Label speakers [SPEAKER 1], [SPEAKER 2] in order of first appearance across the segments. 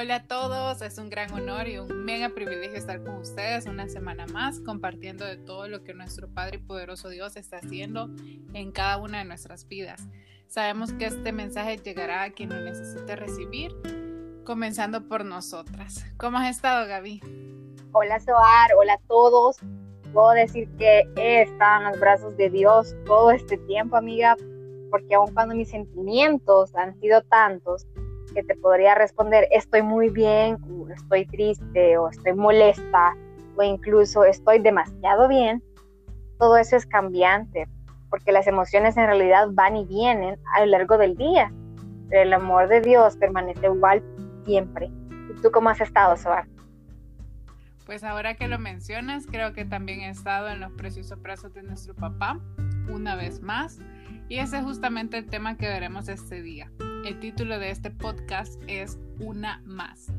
[SPEAKER 1] Hola a todos, es un gran honor y un mega privilegio estar con ustedes una semana más compartiendo de todo lo que nuestro Padre y poderoso Dios está haciendo en cada una de nuestras vidas. Sabemos que este mensaje llegará a quien lo necesite recibir, comenzando por nosotras. ¿Cómo has estado, Gaby?
[SPEAKER 2] Hola, Soar, hola a todos. Puedo decir que he estado en los brazos de Dios todo este tiempo, amiga, porque aun cuando mis sentimientos han sido tantos, que te podría responder estoy muy bien, estoy triste, o estoy molesta, o incluso estoy demasiado bien, todo eso es cambiante, porque las emociones en realidad van y vienen a lo largo del día, pero el amor de Dios permanece igual siempre. ¿Y tú cómo has estado, Soar?
[SPEAKER 1] Pues ahora que lo mencionas, creo que también he estado en los preciosos brazos de nuestro papá, una vez más, y ese es justamente el tema que veremos este día. El título de este podcast es Una más,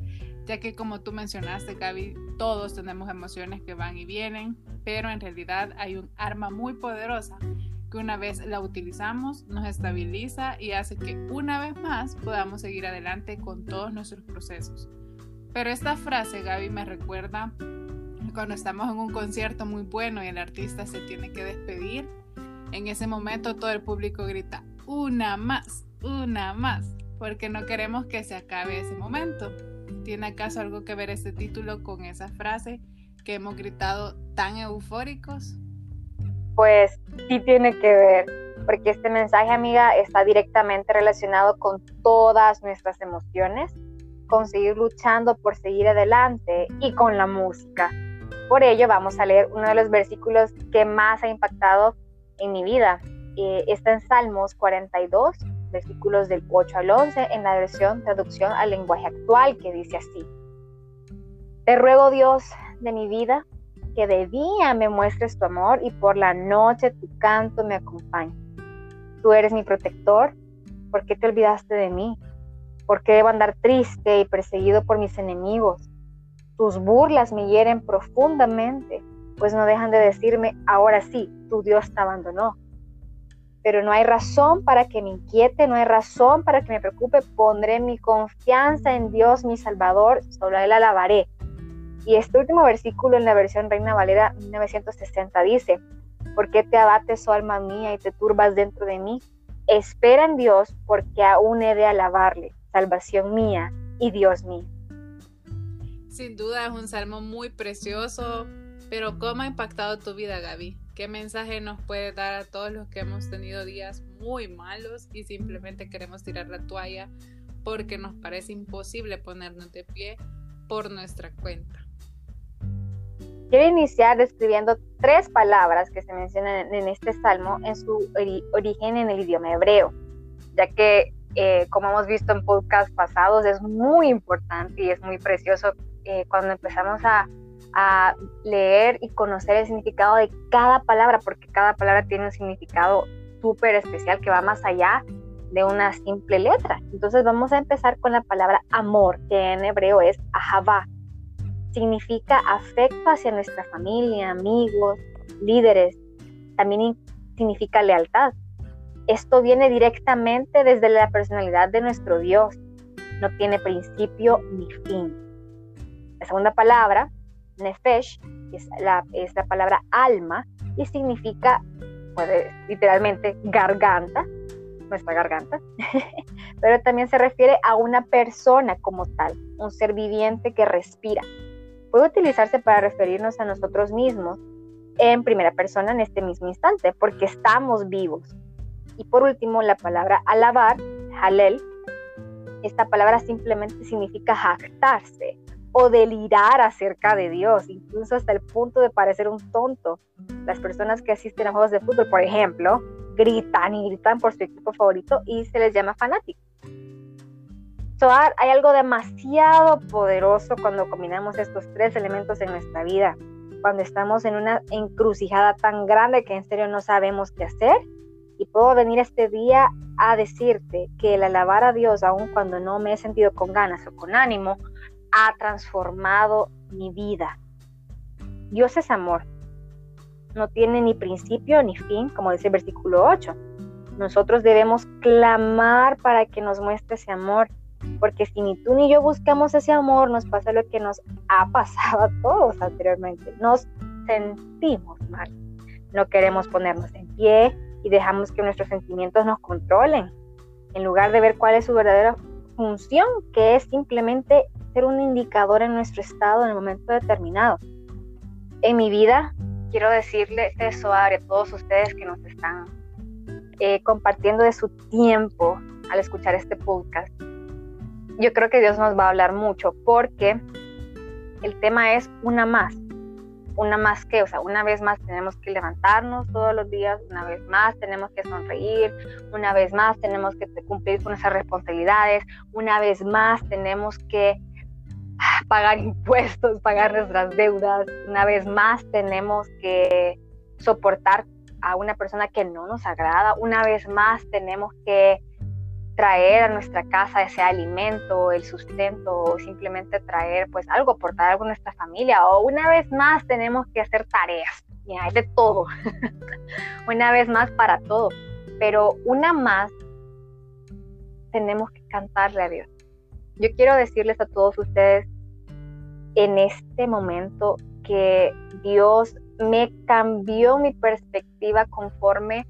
[SPEAKER 1] ya que como tú mencionaste, Gaby, todos tenemos emociones que van y vienen, pero en realidad hay un arma muy poderosa que una vez la utilizamos nos estabiliza y hace que una vez más podamos seguir adelante con todos nuestros procesos. Pero esta frase, Gaby, me recuerda cuando estamos en un concierto muy bueno y el artista se tiene que despedir. En ese momento todo el público grita, una más, una más, porque no queremos que se acabe ese momento. ¿Tiene acaso algo que ver este título con esa frase que hemos gritado tan eufóricos?
[SPEAKER 2] Pues sí tiene que ver, porque este mensaje, amiga, está directamente relacionado con todas nuestras emociones, con seguir luchando por seguir adelante y con la música. Por ello vamos a leer uno de los versículos que más ha impactado en mi vida. Eh, está en Salmos 42, versículos del 8 al 11 en la versión traducción al lenguaje actual que dice así. Te ruego Dios de mi vida que de día me muestres tu amor y por la noche tu canto me acompañe. Tú eres mi protector, ¿por qué te olvidaste de mí? ¿Por qué debo andar triste y perseguido por mis enemigos? Tus burlas me hieren profundamente, pues no dejan de decirme, ahora sí, tu Dios te abandonó pero no hay razón para que me inquiete, no hay razón para que me preocupe. Pondré mi confianza en Dios, mi Salvador, a Él alabaré. Y este último versículo en la versión Reina Valera 1960 dice, ¿por qué te abates, oh alma mía, y te turbas dentro de mí? Espera en Dios, porque aún he de alabarle, salvación mía y Dios mío.
[SPEAKER 1] Sin duda es un salmo muy precioso, pero ¿cómo ha impactado tu vida, Gaby? ¿Qué mensaje nos puede dar a todos los que hemos tenido días muy malos y simplemente queremos tirar la toalla porque nos parece imposible ponernos de pie por nuestra cuenta?
[SPEAKER 2] Quiero iniciar describiendo tres palabras que se mencionan en este salmo en su origen en el idioma hebreo, ya que eh, como hemos visto en podcasts pasados es muy importante y es muy precioso eh, cuando empezamos a a leer y conocer el significado de cada palabra, porque cada palabra tiene un significado súper especial que va más allá de una simple letra. Entonces vamos a empezar con la palabra amor, que en hebreo es ahavá. Significa afecto hacia nuestra familia, amigos, líderes. También significa lealtad. Esto viene directamente desde la personalidad de nuestro Dios. No tiene principio ni fin. La segunda palabra Nefesh es la, es la palabra alma y significa, puede, literalmente, garganta, nuestra garganta, pero también se refiere a una persona como tal, un ser viviente que respira. Puede utilizarse para referirnos a nosotros mismos en primera persona en este mismo instante, porque estamos vivos. Y por último, la palabra alabar, halel, esta palabra simplemente significa jactarse, o delirar acerca de Dios, incluso hasta el punto de parecer un tonto. Las personas que asisten a juegos de fútbol, por ejemplo, gritan y gritan por su equipo favorito y se les llama fanático. Soar, hay algo demasiado poderoso cuando combinamos estos tres elementos en nuestra vida, cuando estamos en una encrucijada tan grande que en serio no sabemos qué hacer. Y puedo venir este día a decirte que el alabar a Dios, aun cuando no me he sentido con ganas o con ánimo, ha transformado mi vida. Dios es amor. No tiene ni principio ni fin, como dice el versículo 8. Nosotros debemos clamar para que nos muestre ese amor porque si ni tú ni yo buscamos ese amor, nos pasa lo que nos ha pasado a todos anteriormente. Nos sentimos mal. No queremos ponernos en pie y dejamos que nuestros sentimientos nos controlen, en lugar de ver cuál es su verdadera función, que es simplemente ser un indicador en nuestro estado en el momento determinado. En mi vida, quiero decirles eso a todos ustedes que nos están eh, compartiendo de su tiempo al escuchar este podcast. Yo creo que Dios nos va a hablar mucho porque el tema es una más, una más que, o sea, una vez más tenemos que levantarnos todos los días, una vez más tenemos que sonreír, una vez más tenemos que cumplir con esas responsabilidades, una vez más tenemos que pagar impuestos, pagar nuestras deudas, una vez más tenemos que soportar a una persona que no nos agrada, una vez más tenemos que traer a nuestra casa ese alimento, el sustento, o simplemente traer pues algo, portar algo a nuestra familia, o una vez más tenemos que hacer tareas, y hay de todo, una vez más para todo, pero una más tenemos que cantarle a Dios. Yo quiero decirles a todos ustedes en este momento que Dios me cambió mi perspectiva conforme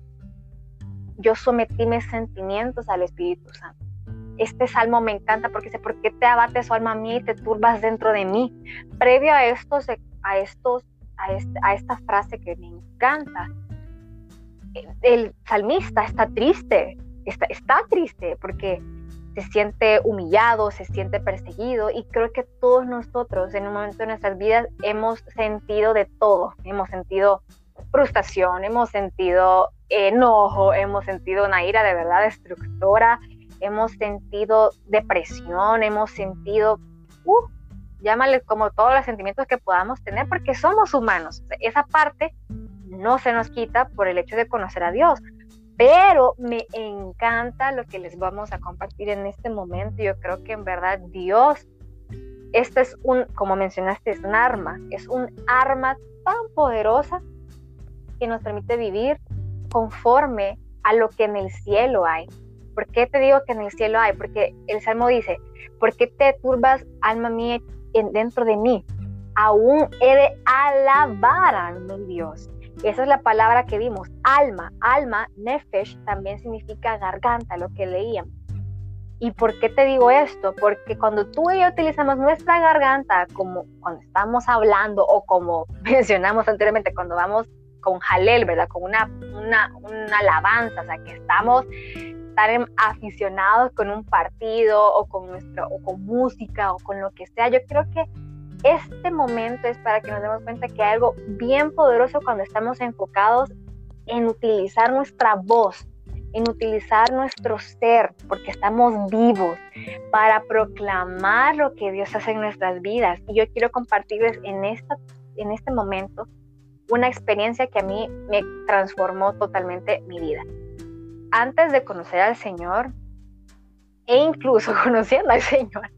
[SPEAKER 2] yo sometí mis sentimientos al Espíritu Santo. Este salmo me encanta porque dice, ¿por qué te abates, su alma mía, y te turbas dentro de mí? Previo a estos, a estos, a esta frase que me encanta, el, salmista está triste, está, está triste porque se siente humillado, se siente perseguido y creo que todos nosotros en un momento de nuestras vidas hemos sentido de todo, hemos sentido frustración, hemos sentido enojo, hemos sentido una ira de verdad destructora, hemos sentido depresión, hemos sentido, uh, llámale como todos los sentimientos que podamos tener porque somos humanos. Esa parte no se nos quita por el hecho de conocer a Dios. Pero me encanta lo que les vamos a compartir en este momento. Yo creo que en verdad Dios, este es un, como mencionaste, es un arma, es un arma tan poderosa que nos permite vivir conforme a lo que en el cielo hay. ¿Por qué te digo que en el cielo hay? Porque el Salmo dice, ¿por qué te turbas, alma mía, dentro de mí? Aún he de alabar a mi Dios. Esa es la palabra que vimos, alma. Alma, nefesh, también significa garganta, lo que leíamos. ¿Y por qué te digo esto? Porque cuando tú y yo utilizamos nuestra garganta, como cuando estamos hablando o como mencionamos anteriormente, cuando vamos con Jalel, ¿verdad? Con una, una, una alabanza, o sea, que estamos tan aficionados con un partido o con, nuestro, o con música o con lo que sea. Yo creo que este momento es para que nos demos cuenta que hay algo bien poderoso cuando estamos enfocados en utilizar nuestra voz, en utilizar nuestro ser, porque estamos vivos, para proclamar lo que Dios hace en nuestras vidas. Y yo quiero compartirles en, esta, en este momento una experiencia que a mí me transformó totalmente mi vida. Antes de conocer al Señor, e incluso conociendo al Señor,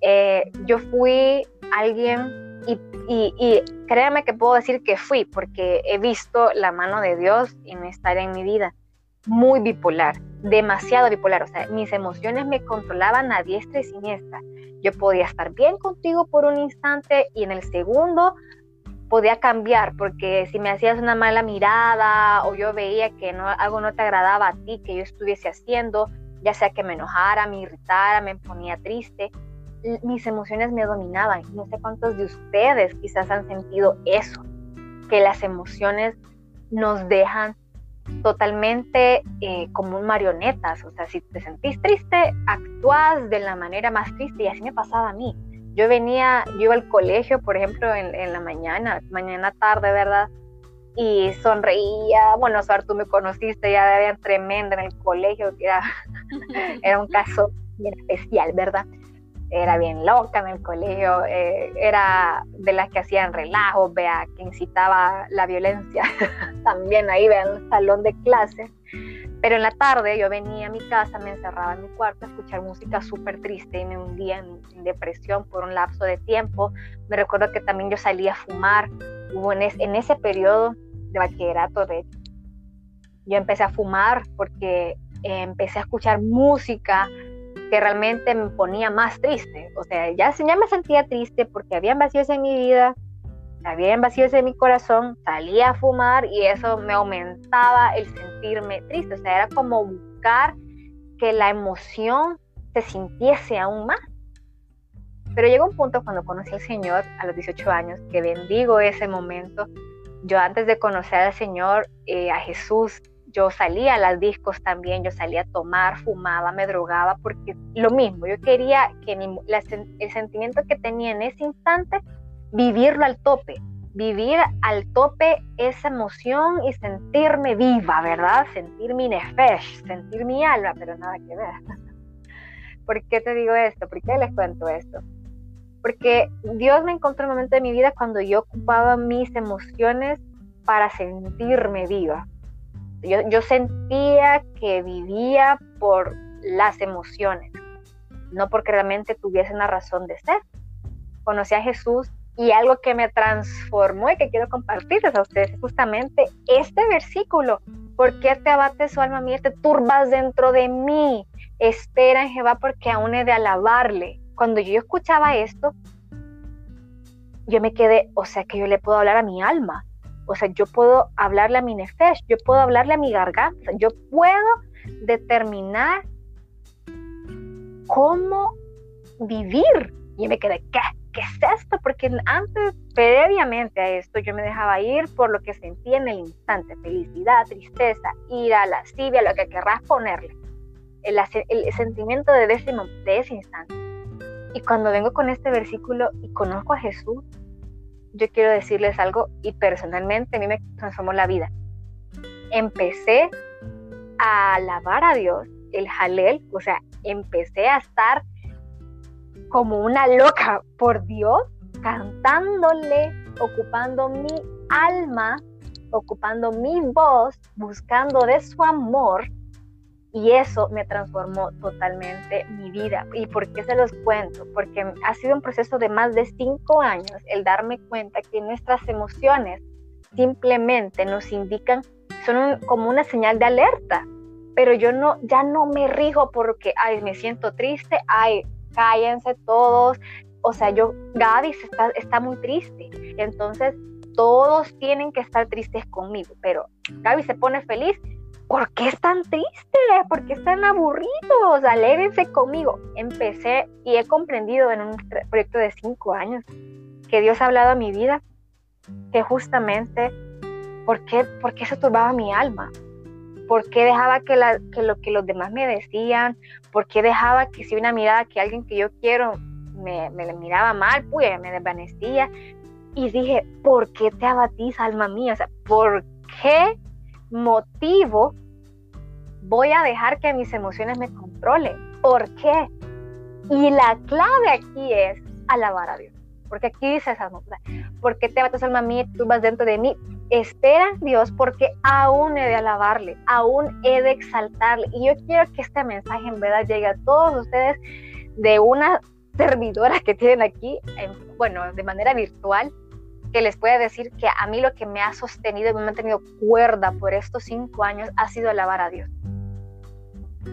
[SPEAKER 2] eh, yo fui alguien y, y, créame que puedo decir que fui porque he visto la mano de Dios en estar en mi vida. Muy bipolar, demasiado bipolar. O sea, mis emociones me controlaban a diestra y siniestra. Yo podía estar bien contigo por un instante y en el segundo podía cambiar porque si me hacías una mala mirada o yo veía que no, algo no te agradaba a ti que yo estuviese haciendo, ya sea que me enojara, me irritara, me ponía triste, mis emociones me dominaban. No sé cuántos de ustedes quizás han sentido eso, que las emociones nos dejan totalmente eh, como marionetas. O sea, si te sentís triste, actúas de la manera más triste y así me pasaba a mí. Yo venía, yo iba al colegio, por ejemplo, en, la mañana, mañana tarde, ¿verdad? Y sonreía, bueno, Suar, tú me conociste, ya era tremenda en el colegio, era, era un caso bien especial, ¿verdad? era bien loca en el colegio, eh, era de las que hacían relajos, vea, que incitaba la violencia, también ahí, vean, el salón de clase. Pero en la tarde yo venía a mi casa, me encerraba en mi cuarto a escuchar música súper triste y me hundía en, depresión por un lapso de tiempo. Me recuerdo que también yo salía a fumar, hubo en, ese periodo de bachillerato, de yo empecé a fumar porque eh, empecé a escuchar música que realmente me ponía más triste. O sea, ya, ya me sentía triste porque habían vacíos en mi vida, habían vacíos en mi corazón, salía a fumar y eso me aumentaba el sentirme triste. O sea, era como buscar que la emoción se sintiese aún más. Pero llegó un punto cuando conocí al Señor a los 18 años, que bendigo ese momento. Yo antes de conocer al Señor, eh, a Jesús, yo salía a las discos también, yo salía a tomar, fumaba, me drogaba, porque lo mismo, yo quería que el sentimiento que tenía en ese instante, vivirlo al tope, vivir al tope esa emoción y sentirme viva, ¿verdad? Sentir mi nefesh, sentir mi alma, pero nada que ver. ¿Por qué te digo esto? ¿Por qué les cuento esto? Porque Dios me encontró en un momento de mi vida cuando yo ocupaba mis emociones para sentirme viva yo, sentía que vivía por las emociones, no porque realmente tuviese una razón de ser. Conocí a Jesús y algo que me transformó y que quiero compartirles a ustedes es justamente este versículo. ¿Por qué te abates su alma mía? Te turbas dentro de mí. Espera en Jehová porque aún he de alabarle. Cuando yo escuchaba esto, yo me quedé, o sea que yo le puedo hablar a mi alma. O sea, yo puedo hablarle a mi nefesh, yo puedo hablarle a mi garganta, yo puedo determinar cómo vivir. Y me quedé, ¿qué? ¿Qué es esto? Porque antes, previamente a esto, yo me dejaba ir por lo que sentía en el instante, felicidad, tristeza, ira, lascivia, lo que querrás ponerle. El, el sentimiento de ese, de ese instante. Y cuando vengo con este versículo y conozco a Jesús, yo quiero decirles algo y personalmente a mí me transformó la vida. Empecé a alabar a Dios, el Jalel, o sea, empecé a estar como una loca por Dios, cantándole, ocupando mi alma, ocupando mi voz, buscando de su amor y eso me transformó totalmente mi vida. ¿Y por qué se los cuento? Porque ha sido un proceso de más de cinco años el darme cuenta que nuestras emociones simplemente nos indican, son como una señal de alerta. Pero yo no, ya no me rijo porque, ay, me siento triste, ay, cállense todos. O sea, yo, Gaby está, está muy triste. Entonces, todos tienen que estar tristes conmigo. Pero Gaby se pone feliz, ¿por qué están tristes? ¿Por qué están aburridos? Alégrense conmigo. Empecé y he comprendido en un proyecto de cinco años que Dios ha hablado a mi vida, que justamente, ¿por qué, por qué se turbaba mi alma? ¿Por qué dejaba que, la, que lo que los demás me decían? ¿Por qué dejaba que si una mirada que alguien que yo quiero me, me miraba mal, pues me desvanecía? Y dije, ¿por qué te abatís, alma mía? O sea, ¿por qué motivo voy a dejar que mis emociones me controlen. ¿Por qué? Y la clave aquí es alabar a Dios. Porque aquí dice esa nota. ¿Por qué te bates alma mía tú vas dentro de mí? Espera Dios porque aún he de alabarle, aún he de exaltarle. Y yo quiero que este mensaje en verdad llegue a todos ustedes de una servidora que tienen aquí, bueno, de manera virtual, que les pueda decir que a mí lo que me ha sostenido y me ha mantenido cuerda por estos cinco años ha sido alabar a Dios.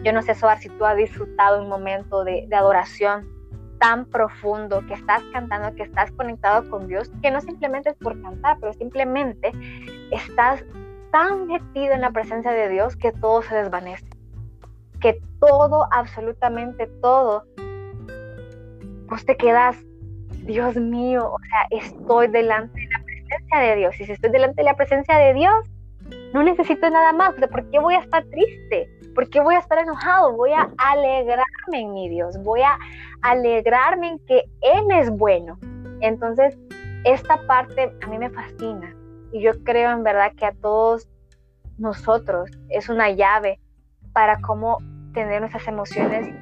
[SPEAKER 2] Yo no sé, Soar, si tú has disfrutado un momento de, de adoración tan profundo, que estás cantando, que estás conectado con Dios, que no simplemente es por cantar, pero simplemente estás tan metido en la presencia de Dios que todo se desvanece. Que todo, absolutamente todo, pues te quedas Dios mío, o sea, estoy delante de la presencia de Dios. Y si estoy delante de la presencia de Dios, no necesito nada más. ¿Por qué voy a estar triste? ¿Por qué voy a estar enojado? Voy a alegrarme en mi Dios. Voy a alegrarme en que Él es bueno. Entonces, esta parte a mí me fascina. Y yo creo en verdad que a todos nosotros es una llave para cómo tener nuestras emociones,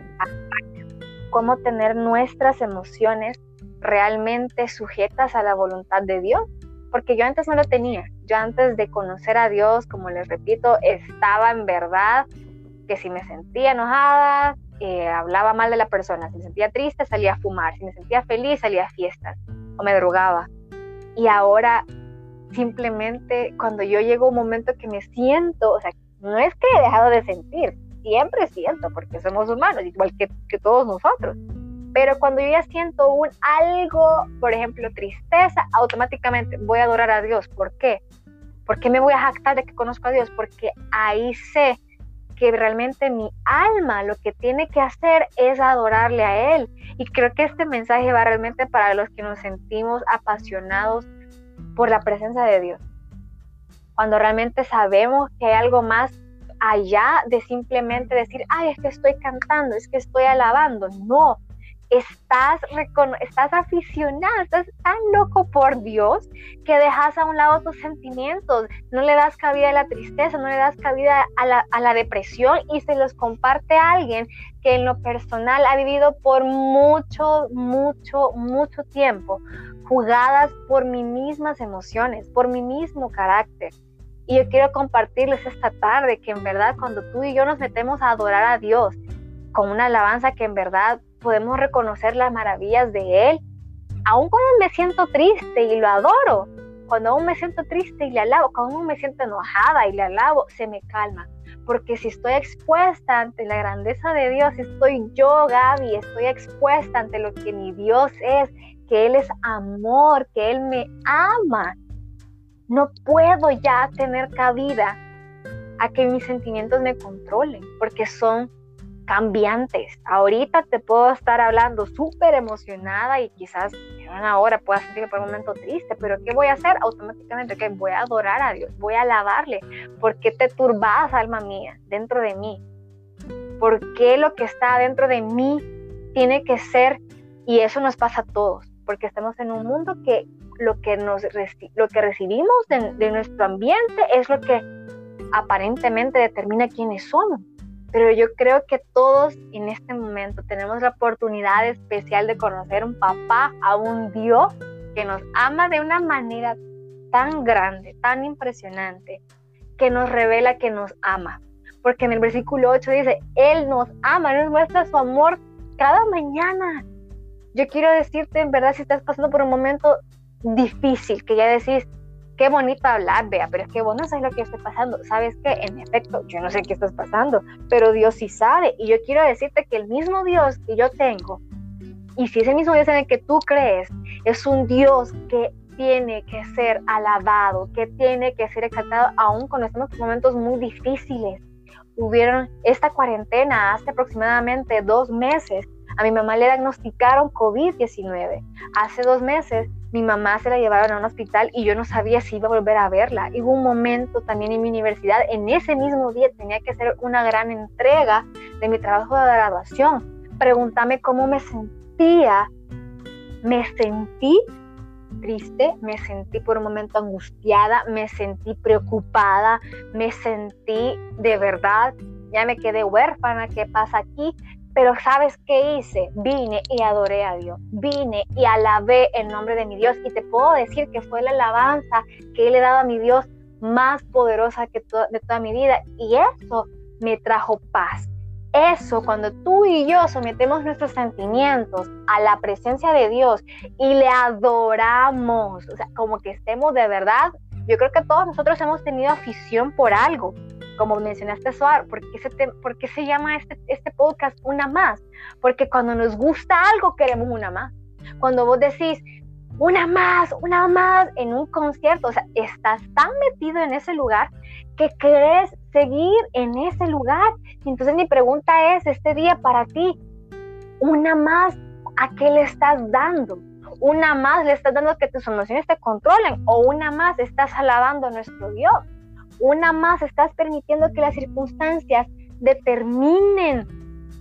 [SPEAKER 2] cómo tener nuestras emociones realmente sujetas a la voluntad de Dios, porque yo antes no lo tenía. Yo antes de conocer a Dios, como les repito, estaba en verdad que si me sentía enojada, eh, hablaba mal de la persona, si me sentía triste, salía a fumar, si me sentía feliz, salía a fiestas o me drogaba. Y ahora simplemente cuando yo llego a un momento que me siento, o sea, no es que he dejado de sentir, siempre siento, porque somos humanos, igual que, que todos nosotros. Pero cuando yo ya siento un algo, por ejemplo, tristeza, automáticamente voy a adorar a Dios. ¿Por qué? ¿Por qué me voy a jactar de que conozco a Dios? Porque ahí sé que realmente mi alma lo que tiene que hacer es adorarle a Él. Y creo que este mensaje va realmente para los que nos sentimos apasionados por la presencia de Dios. Cuando realmente sabemos que hay algo más allá de simplemente decir, ay, es que estoy cantando, es que estoy alabando. No, estás, estás aficionado, estás tan loco por Dios que dejas a un lado tus sentimientos, no le das cabida a la tristeza, no le das cabida a la, a la depresión y se los comparte a alguien que en lo personal ha vivido por mucho, mucho, mucho tiempo, jugadas por mis mismas emociones, por mi mismo carácter. Y yo quiero compartirles esta tarde que en verdad cuando tú y yo nos metemos a adorar a Dios con una alabanza que en verdad podemos reconocer las maravillas de Él, aun cuando me siento triste y lo adoro, cuando aún me siento triste y le alabo, cuando aún me siento enojada y le alabo, se me calma. Porque si estoy expuesta ante la grandeza de Dios, estoy yo, Gaby, estoy expuesta ante lo que mi Dios es, que Él es amor, que Él me ama. No puedo ya tener cabida a que mis sentimientos me controlen, porque son cambiantes. Ahorita te puedo estar hablando súper emocionada y quizás en una hora pueda sentirme por un momento triste, pero ¿qué voy a hacer? Automáticamente que voy a adorar a Dios, voy a alabarle. ¿Por qué te turbas, alma mía, dentro de mí? ¿Por qué lo que está dentro de mí tiene que ser, y eso nos pasa a todos, porque estamos en un mundo que lo que, nos, lo que recibimos de, de nuestro ambiente es lo que aparentemente determina quiénes somos pero yo creo que todos en este momento tenemos la oportunidad especial de conocer un papá, a un Dios que nos ama de una manera tan grande, tan impresionante, que nos revela que nos ama. Porque en el versículo 8 dice, Él nos ama, nos muestra su amor cada mañana. Yo quiero decirte, en verdad, si estás pasando por un momento difícil, que ya decís, qué bonito hablar, vea, pero es que vos no sabes lo que estoy pasando. Sabes que, en efecto, yo no sé qué estás pasando, pero Dios sí sabe. Y yo quiero decirte que el mismo Dios que yo tengo, y si ese mismo Dios en el que tú crees, es un Dios que tiene que ser alabado, que tiene que ser exaltado, aún cuando estamos en momentos muy difíciles. Hubieron esta cuarentena hace aproximadamente dos meses. A mi mamá le diagnosticaron COVID-19. Hace dos meses mi mamá se la llevaron a un hospital y yo no sabía si iba a volver a verla. Hubo un momento también en mi universidad, en ese mismo día tenía que hacer una gran entrega de mi trabajo de graduación. Pregúntame cómo me sentía. Me sentí triste, me sentí por un momento angustiada, me sentí preocupada, me sentí de verdad, ya me quedé huérfana, ¿qué pasa aquí? Pero ¿sabes qué hice? Vine y adoré a Dios. Vine y alabé el nombre de mi Dios. Y te puedo decir que fue la alabanza que le dado a mi Dios más poderosa que de toda mi vida. Y eso me trajo paz. Eso, cuando tú y yo sometemos nuestros sentimientos a la presencia de Dios y le adoramos, o sea, como que estemos de verdad, yo creo que todos nosotros hemos tenido afición por algo como mencionaste, Suar, ¿por qué se, por qué se llama este, este podcast Una Más? Porque cuando nos gusta algo, queremos una más. Cuando vos decís, una más, una más en un concierto, o sea, estás tan metido en ese lugar que querés seguir en ese lugar. Entonces mi pregunta es, este día para ti, una más, ¿a qué le estás dando? Una más le estás dando que tus emociones te controlen o una más estás alabando a nuestro Dios. Una más estás permitiendo que las circunstancias determinen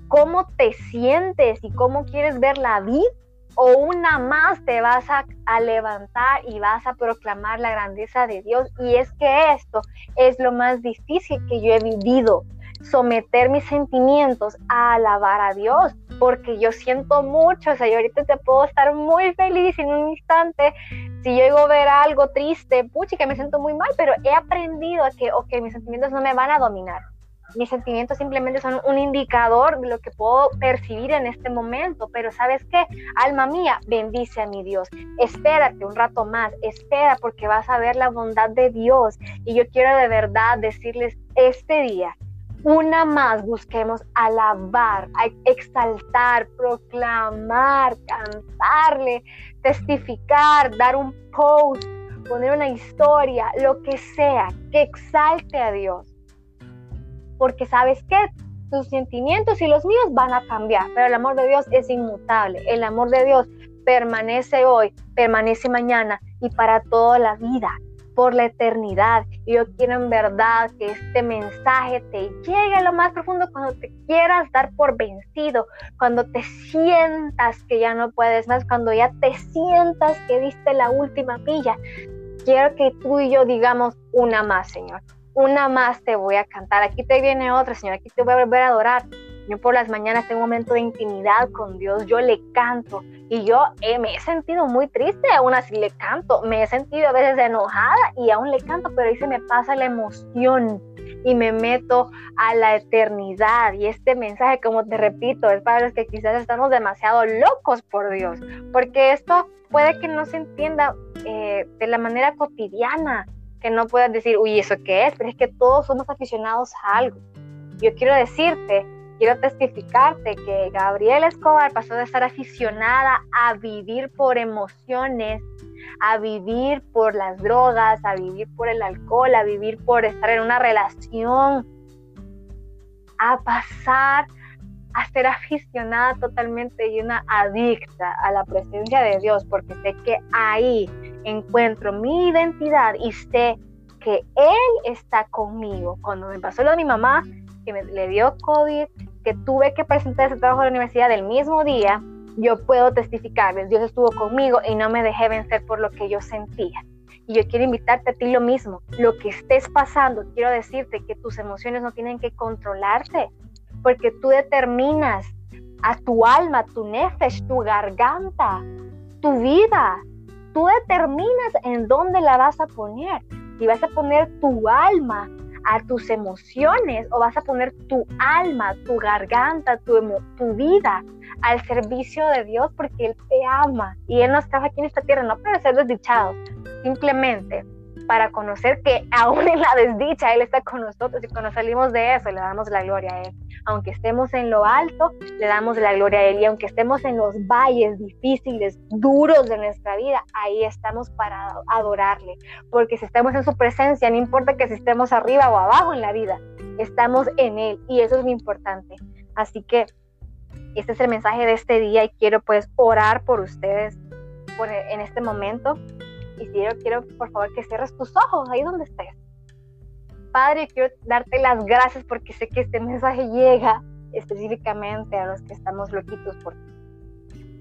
[SPEAKER 2] cómo te sientes y cómo quieres ver la vida. O una más te vas a, levantar y vas a proclamar la grandeza de Dios. Y es que esto es lo más difícil que yo he vivido someter mis sentimientos a alabar a Dios, porque yo siento mucho, o sea, yo ahorita te puedo estar muy feliz en un instante, si yo llego a ver algo triste, puchi, que me siento muy mal, pero he aprendido a que, ok, mis sentimientos no me van a dominar. Mis sentimientos simplemente son un indicador de lo que puedo percibir en este momento, pero ¿sabes qué? Alma mía, bendice a mi Dios. Espérate un rato más, espera porque vas a ver la bondad de Dios. Y yo quiero de verdad decirles este día, una más busquemos alabar, exaltar, proclamar, cantarle, testificar, dar un post, poner una historia, lo que sea, que exalte a Dios. Porque sabes que tus sentimientos y los míos van a cambiar, pero el amor de Dios es inmutable. El amor de Dios permanece hoy, permanece mañana y para toda la vida por la eternidad. Y yo quiero en verdad que este mensaje te llegue a lo más profundo cuando te quieras dar por vencido, cuando te sientas que ya no puedes más, cuando ya te sientas que diste la última milla. Quiero que tú y yo digamos una más, Señor. Una más te voy a cantar. Aquí te viene otra, Señor. Aquí te voy a volver a adorar. Yo por las mañanas tengo un momento de intimidad con Dios, yo le canto y yo eh, me he sentido muy triste, aún así le canto, me he sentido a veces enojada y aún le canto, pero ahí se me pasa la emoción y me meto a la eternidad. Y este mensaje, como te repito, es para los que quizás estamos demasiado locos por Dios, porque esto puede que no se entienda eh, de la manera cotidiana, que no puedas decir, uy, ¿eso qué es? Pero es que todos somos aficionados a algo. Yo quiero decirte quiero testificarte que Gabriela Escobar pasó de estar aficionada a vivir por emociones, a vivir por las drogas, a vivir por el alcohol, a vivir por estar en una relación, a pasar a ser aficionada totalmente y una adicta a la presencia de Dios, porque sé que ahí encuentro mi identidad y sé que Él está conmigo. Cuando me pasó lo de mi mamá, que le dio COVID, tuve que presentar ese trabajo a la universidad el mismo día, yo puedo testificarles, Dios estuvo conmigo y no me dejé vencer por lo que yo sentía. Y yo quiero invitarte a ti lo mismo, lo que estés pasando, quiero decirte que tus emociones no tienen que controlarte, porque tú determinas a tu alma, tu nefesh, tu garganta, tu vida. Tú determinas en dónde la vas a poner. Si vas a poner tu alma a tus emociones o vas a poner tu alma, tu garganta, tu, tu vida al servicio de Dios porque Él te ama y Él nos trajo aquí en esta tierra no para ser desdichados, simplemente para conocer que aún en la desdicha Él está con nosotros y cuando salimos de eso le damos la gloria a Él. Aunque estemos en lo alto, le damos la gloria a Él y aunque estemos en los valles difíciles, duros de nuestra vida, ahí estamos para adorarle. Porque si estamos en su presencia, no importa que si estemos arriba o abajo en la vida, estamos en Él y eso es lo importante. Así que este es el mensaje de este día y quiero pues orar por ustedes en este momento y yo quiero, por favor, que cierres tus ojos ahí donde estés. Padre, quiero darte las gracias porque sé que este mensaje llega específicamente a los que estamos loquitos por ti.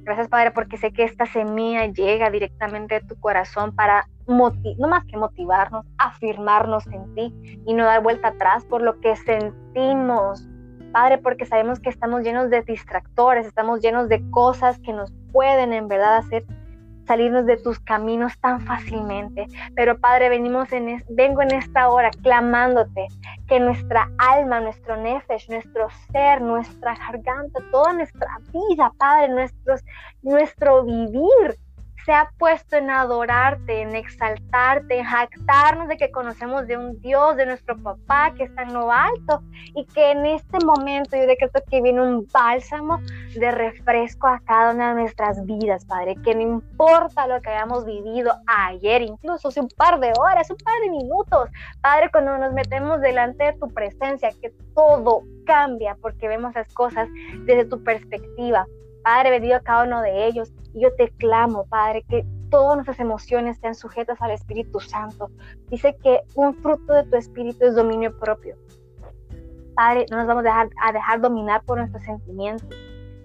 [SPEAKER 2] Gracias, Padre, porque sé que esta semilla llega directamente a tu corazón para no más que motivarnos, afirmarnos en ti y no dar vuelta atrás por lo que sentimos. Padre, porque sabemos que estamos llenos de distractores, estamos llenos de cosas que nos pueden en verdad hacer salirnos de tus caminos tan fácilmente. Pero Padre, venimos en vengo en esta hora clamándote que nuestra alma, nuestro nefesh, nuestro ser, nuestra garganta, toda nuestra vida, Padre, nuestros, nuestro vivir se ha puesto en adorarte, en exaltarte, en jactarnos de que conocemos de un Dios, de nuestro papá que está en lo alto y que en este momento yo decreto que viene un bálsamo de refresco a cada una de nuestras vidas, Padre, que no importa lo que hayamos vivido ayer, incluso hace un par de horas, un par de minutos, Padre, cuando nos metemos delante de tu presencia, que todo cambia porque vemos las cosas desde tu perspectiva. Padre, bendigo a cada uno de ellos. Y yo te clamo, Padre, que todas nuestras emociones estén sujetas al Espíritu Santo. Dice que un fruto de tu Espíritu es dominio propio. Padre, no nos vamos a dejar, a dejar dominar por nuestros sentimientos.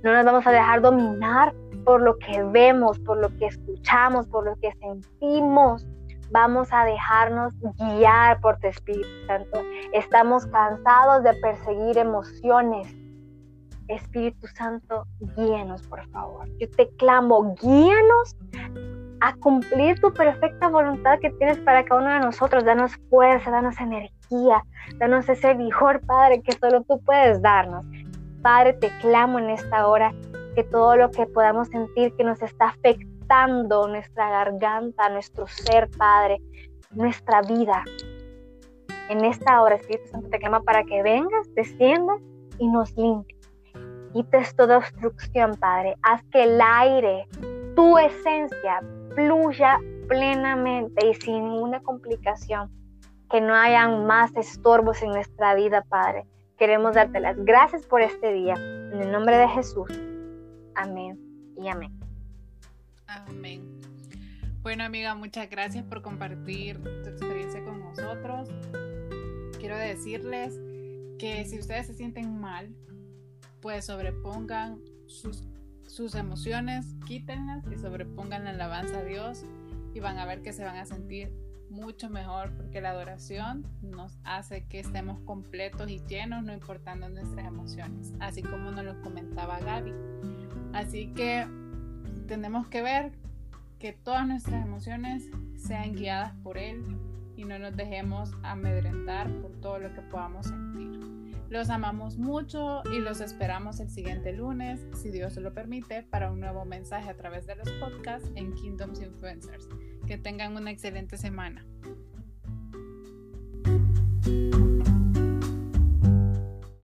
[SPEAKER 2] No nos vamos a dejar dominar por lo que vemos, por lo que escuchamos, por lo que sentimos. Vamos a dejarnos guiar por tu Espíritu Santo. Estamos cansados de perseguir emociones Espíritu Santo, guíanos, por favor. Yo te clamo, guíanos a cumplir tu perfecta voluntad que tienes para cada uno de nosotros. Danos fuerza, danos energía, danos ese vigor, Padre, que solo tú puedes darnos. Padre, te clamo en esta hora que todo lo que podamos sentir que nos está afectando nuestra garganta, nuestro ser, Padre, nuestra vida, En esta hora, Espíritu Santo, te clama para que vengas, desciendas y nos limpies. Quites toda obstrucción, Padre. Haz que el aire, tu esencia, fluya plenamente y sin ninguna complicación. Que no hayan más estorbos en nuestra vida, Padre. Queremos darte las gracias por este día. En el nombre de Jesús. Amén y amén.
[SPEAKER 1] Amén. Bueno, amiga, muchas gracias por compartir tu experiencia con nosotros. Quiero decirles que si ustedes se sienten mal, pues sobrepongan sus, sus emociones, quítenlas y sobrepongan la alabanza a Dios y van a ver que se van a sentir mucho mejor porque la adoración nos hace que estemos completos y llenos, no importando nuestras emociones, así como nos lo comentaba Gaby. Así que tenemos que ver que todas nuestras emociones sean guiadas por Él y no nos dejemos amedrentar por todo lo que podamos sentir. Los amamos mucho y los esperamos el siguiente lunes, si Dios lo permite, para un nuevo mensaje a través de los podcasts en Kingdoms Influencers. Que tengan una excelente semana.